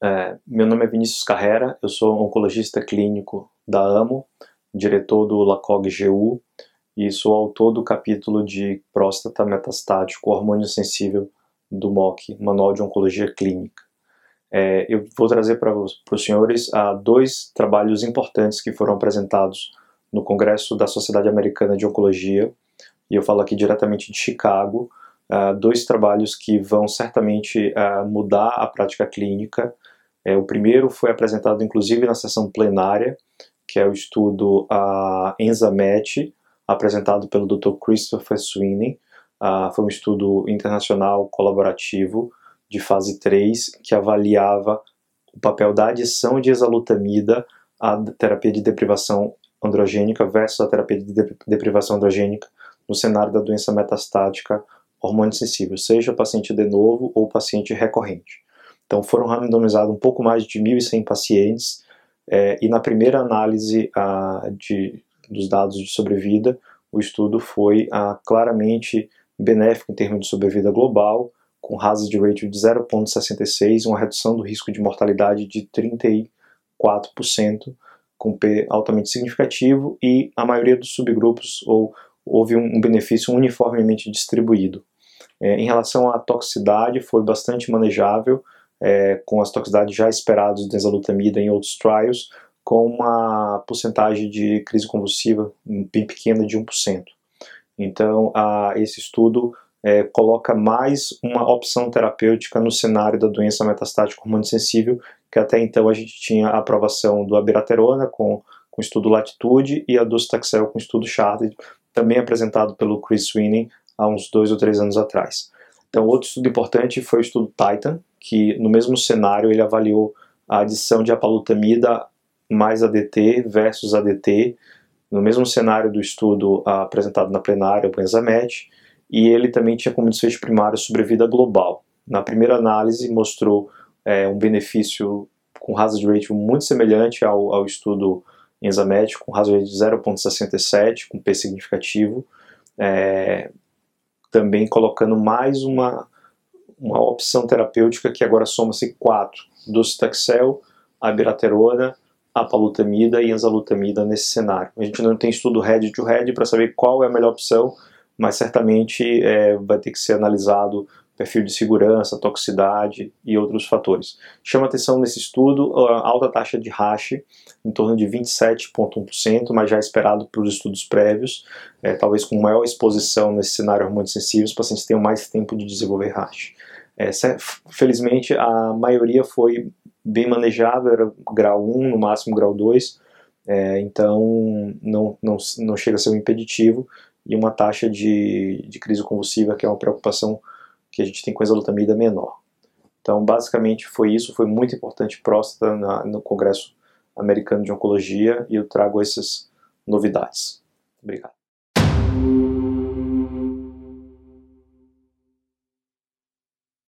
É, meu nome é Vinícius Carrera, eu sou oncologista clínico da AMO, diretor do LACOG-GU e sou autor do capítulo de próstata metastático hormônio sensível do MOC, Manual de Oncologia Clínica. É, eu vou trazer para os senhores ah, dois trabalhos importantes que foram apresentados no Congresso da Sociedade Americana de Oncologia, e eu falo aqui diretamente de Chicago, ah, dois trabalhos que vão certamente ah, mudar a prática clínica é, o primeiro foi apresentado inclusive na sessão plenária, que é o estudo uh, ENZAMET, apresentado pelo Dr. Christopher Sweeney. Uh, foi um estudo internacional colaborativo de fase 3 que avaliava o papel da adição de exalutamida à terapia de deprivação androgênica versus a terapia de deprivação androgênica no cenário da doença metastática hormônio sensível, seja paciente de novo ou paciente recorrente. Então foram randomizados um pouco mais de 1.100 pacientes é, e na primeira análise a, de, dos dados de sobrevida, o estudo foi a, claramente benéfico em termos de sobrevida global, com hazard ratio de 0,66, uma redução do risco de mortalidade de 34%, com P altamente significativo, e a maioria dos subgrupos ou, houve um, um benefício uniformemente distribuído. É, em relação à toxicidade, foi bastante manejável, é, com as toxicidades já esperadas de desalutamida em outros trials, com uma porcentagem de crise convulsiva bem pequena de 1%. Então, a, esse estudo é, coloca mais uma opção terapêutica no cenário da doença metastática hormônio sensível, que até então a gente tinha a aprovação do abiraterona com, com estudo Latitude e a docetaxel com o estudo Charted, também apresentado pelo Chris Sweeney há uns dois ou três anos atrás. Então, outro estudo importante foi o estudo Titan, que no mesmo cenário ele avaliou a adição de apalutamida mais ADT versus ADT, no mesmo cenário do estudo ah, apresentado na plenária, o Benzamet, e ele também tinha como desfecho primário sobrevida global. Na primeira análise mostrou é, um benefício com hazard ratio muito semelhante ao, ao estudo Enzamet, com hazard ratio de 0.67, com P significativo, é, também colocando mais uma uma opção terapêutica que agora soma-se quatro: docetaxel, abiraterona, apalutamida e enzalutamida nesse cenário. A gente não tem estudo head to head para saber qual é a melhor opção, mas certamente é, vai ter que ser analisado perfil de segurança, toxicidade e outros fatores. Chama atenção nesse estudo a alta taxa de hash, em torno de 27,1%, mas já esperado para os estudos prévios, é, talvez com maior exposição nesse cenário hormônio sensível, os pacientes tenham mais tempo de desenvolver hash. É, felizmente a maioria foi bem manejável, era grau 1, no máximo grau 2, é, então não, não, não chega a ser um impeditivo, e uma taxa de, de crise convulsiva, que é uma preocupação que a gente tem com exalutamida menor. Então, basicamente foi isso, foi muito importante próstata na, no Congresso Americano de Oncologia e eu trago essas novidades. Obrigado.